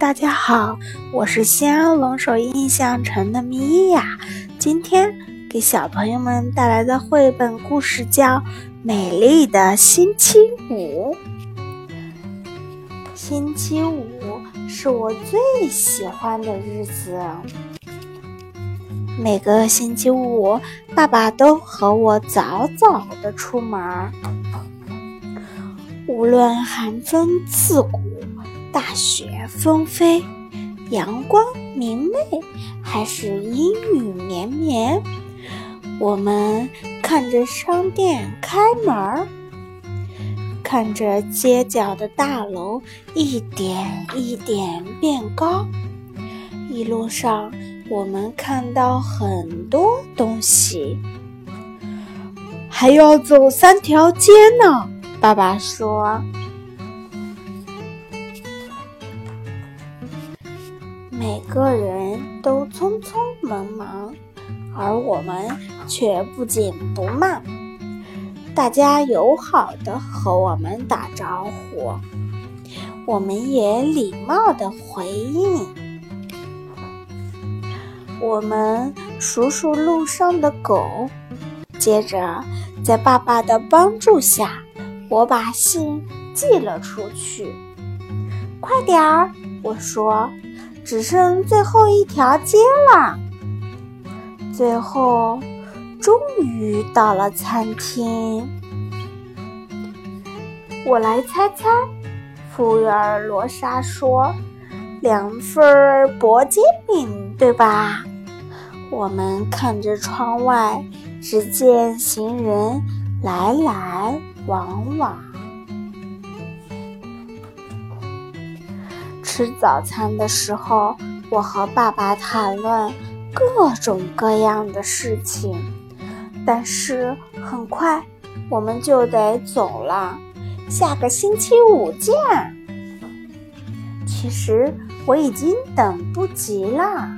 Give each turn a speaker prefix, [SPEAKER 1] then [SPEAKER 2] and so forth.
[SPEAKER 1] 大家好，我是西安龙首印象城的米娅。今天给小朋友们带来的绘本故事叫《美丽的星期五》。星期五是我最喜欢的日子。每个星期五，爸爸都和我早早的出门，无论寒风刺骨。大雪纷飞，阳光明媚，还是阴雨绵绵。我们看着商店开门，看着街角的大楼一点一点变高。一路上，我们看到很多东西，还要走三条街呢。爸爸说。每个人都匆匆忙忙，而我们却不紧不慢。大家友好的和我们打招呼，我们也礼貌的回应。我们数数路上的狗，接着在爸爸的帮助下，我把信寄了出去。快点儿，我说。只剩最后一条街了，最后终于到了餐厅。我来猜猜，服务员罗莎说：“两份薄煎饼，对吧？”我们看着窗外，只见行人来来往往。吃早餐的时候，我和爸爸谈论各种各样的事情，但是很快我们就得走了。下个星期五见。其实我已经等不及了。